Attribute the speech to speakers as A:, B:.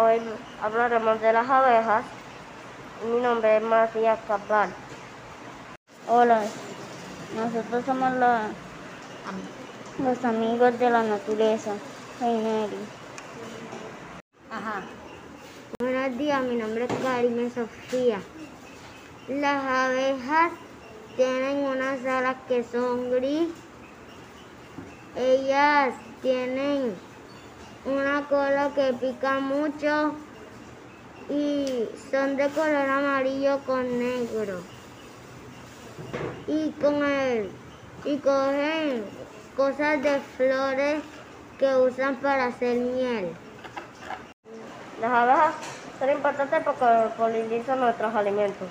A: Hoy hablaremos de las abejas. Mi nombre es Matías Cabal.
B: Hola, nosotros somos la- los amigos de la naturaleza. Soy.
C: Ajá.
D: Buenos días, mi nombre es Karime Sofía. Las abejas tienen unas alas que son gris. Ellas tienen una cola que pica mucho y son de color amarillo con negro. Y con el y cogen cosas de flores que usan para hacer miel.
A: Las abejas son importantes porque polinizan nuestros alimentos.